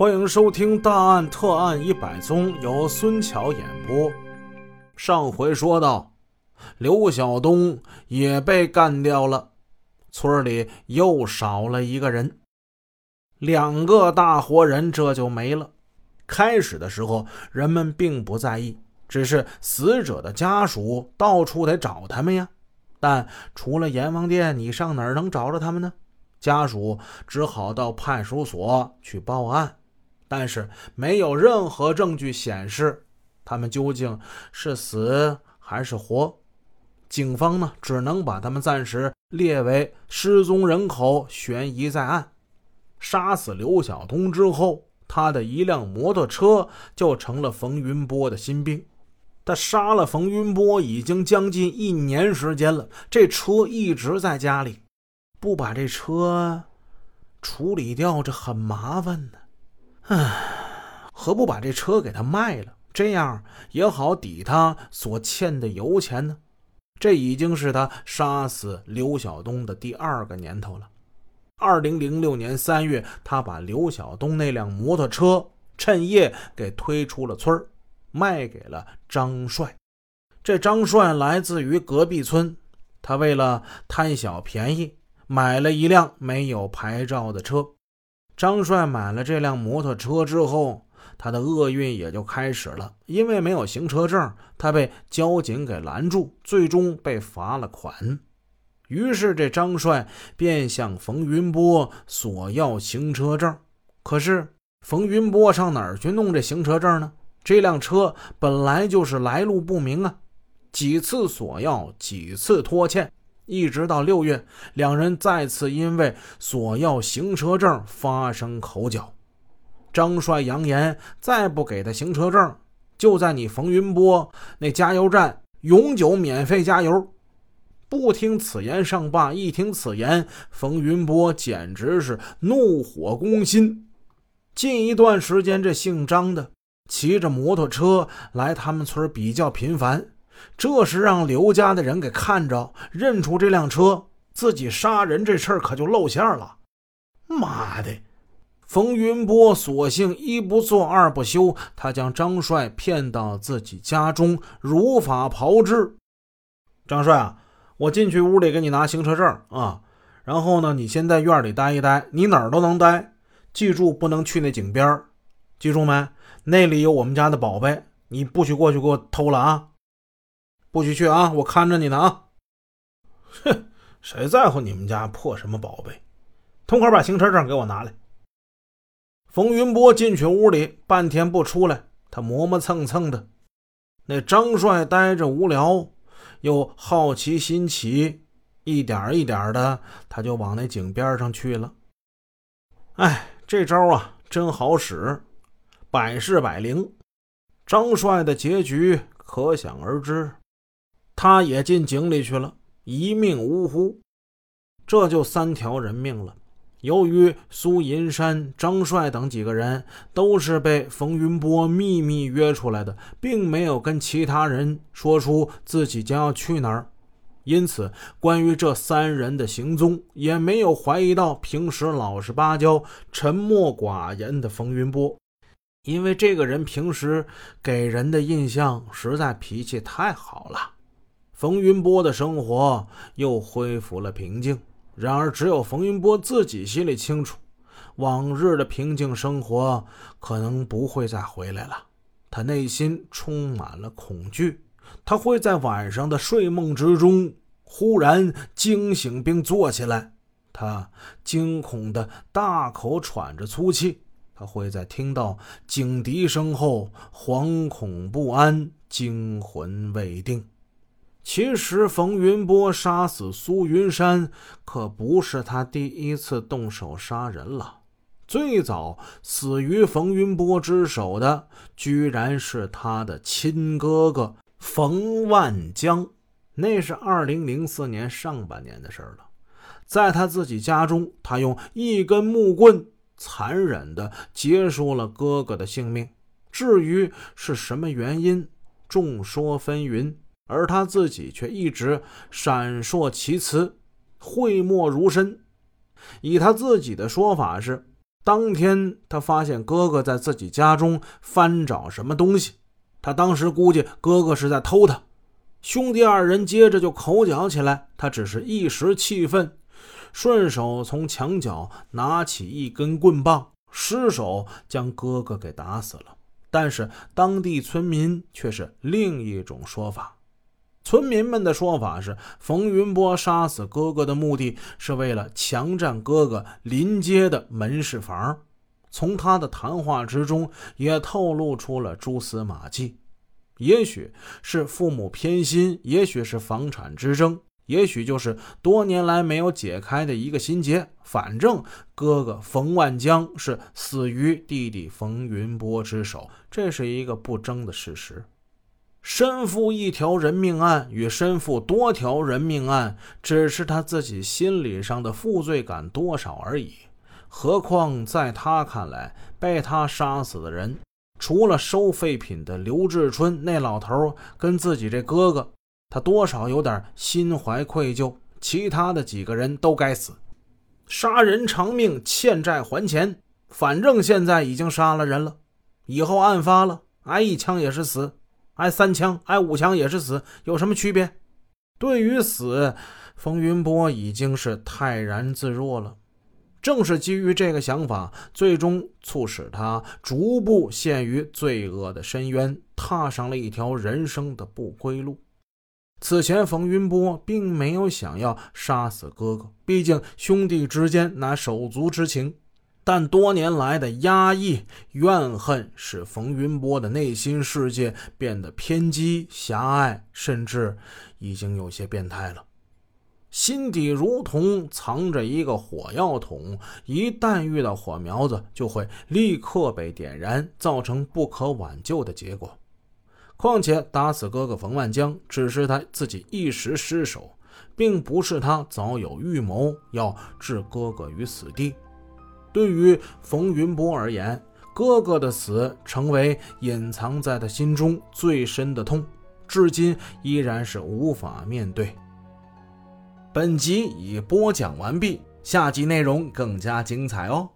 欢迎收听《大案特案一百宗》，由孙桥演播。上回说到，刘晓东也被干掉了，村里又少了一个人，两个大活人这就没了。开始的时候，人们并不在意，只是死者的家属到处得找他们呀。但除了阎王殿，你上哪儿能找着他们呢？家属只好到派出所去报案。但是没有任何证据显示他们究竟是死还是活，警方呢只能把他们暂时列为失踪人口，悬疑在案。杀死刘晓东之后，他的一辆摩托车就成了冯云波的心病。他杀了冯云波已经将近一年时间了，这车一直在家里，不把这车处理掉，这很麻烦呢。唉，何不把这车给他卖了？这样也好抵他所欠的油钱呢。这已经是他杀死刘晓东的第二个年头了。二零零六年三月，他把刘晓东那辆摩托车趁夜给推出了村卖给了张帅。这张帅来自于隔壁村，他为了贪小便宜，买了一辆没有牌照的车。张帅买了这辆摩托车之后，他的厄运也就开始了。因为没有行车证，他被交警给拦住，最终被罚了款。于是，这张帅便向冯云波索要行车证。可是，冯云波上哪儿去弄这行车证呢？这辆车本来就是来路不明啊！几次索要，几次拖欠。一直到六月，两人再次因为索要行车证发生口角。张帅扬言，再不给他行车证，就在你冯云波那加油站永久免费加油。不听此言，上罢；一听此言，冯云波简直是怒火攻心。近一段时间，这姓张的骑着摩托车来他们村比较频繁。这是让刘家的人给看着，认出这辆车，自己杀人这事儿可就露馅了。妈的！冯云波索性一不做二不休，他将张帅骗到自己家中，如法炮制。张帅啊，我进去屋里给你拿行车证啊，然后呢，你先在院里待一待，你哪儿都能待，记住不能去那井边记住没？那里有我们家的宝贝，你不许过去给我偷了啊！不许去啊！我看着你呢啊！哼，谁在乎你们家破什么宝贝？痛快把行车证给我拿来！冯云波进去屋里，半天不出来，他磨磨蹭蹭的。那张帅呆着无聊，又好奇心起，一点一点的，他就往那井边上去了。哎，这招啊，真好使，百试百灵。张帅的结局可想而知。他也进井里去了，一命呜呼，这就三条人命了。由于苏银山、张帅等几个人都是被冯云波秘密约出来的，并没有跟其他人说出自己将要去哪儿，因此关于这三人的行踪，也没有怀疑到平时老实巴交、沉默寡言的冯云波，因为这个人平时给人的印象实在脾气太好了。冯云波的生活又恢复了平静，然而只有冯云波自己心里清楚，往日的平静生活可能不会再回来了。他内心充满了恐惧，他会在晚上的睡梦之中忽然惊醒并坐起来，他惊恐的大口喘着粗气，他会在听到警笛声后惶恐不安，惊魂未定。其实，冯云波杀死苏云山可不是他第一次动手杀人了。最早死于冯云波之手的，居然是他的亲哥哥冯万江。那是二零零四年上半年的事了。在他自己家中，他用一根木棍残忍地结束了哥哥的性命。至于是什么原因，众说纷纭。而他自己却一直闪烁其词，讳莫如深。以他自己的说法是，当天，他发现哥哥在自己家中翻找什么东西，他当时估计哥哥是在偷他。兄弟二人接着就口角起来，他只是一时气愤，顺手从墙角拿起一根棍棒，失手将哥哥给打死了。但是当地村民却是另一种说法。村民们的说法是，冯云波杀死哥哥的目的是为了强占哥哥临街的门市房。从他的谈话之中也透露出了蛛丝马迹，也许是父母偏心，也许是房产之争，也许就是多年来没有解开的一个心结。反正哥哥冯万江是死于弟弟冯云波之手，这是一个不争的事实。身负一条人命案与身负多条人命案，只是他自己心理上的负罪感多少而已。何况在他看来，被他杀死的人，除了收废品的刘志春那老头跟自己这哥哥，他多少有点心怀愧疚。其他的几个人都该死，杀人偿命，欠债还钱。反正现在已经杀了人了，以后案发了，挨一枪也是死。挨三枪，挨五枪也是死，有什么区别？对于死，冯云波已经是泰然自若了。正是基于这个想法，最终促使他逐步陷于罪恶的深渊，踏上了一条人生的不归路。此前，冯云波并没有想要杀死哥哥，毕竟兄弟之间拿手足之情。但多年来的压抑、怨恨，使冯云波的内心世界变得偏激、狭隘，甚至已经有些变态了。心底如同藏着一个火药桶，一旦遇到火苗子，就会立刻被点燃，造成不可挽救的结果。况且，打死哥哥冯万江只是他自己一时失手，并不是他早有预谋要置哥哥于死地。对于冯云波而言，哥哥的死成为隐藏在他心中最深的痛，至今依然是无法面对。本集已播讲完毕，下集内容更加精彩哦。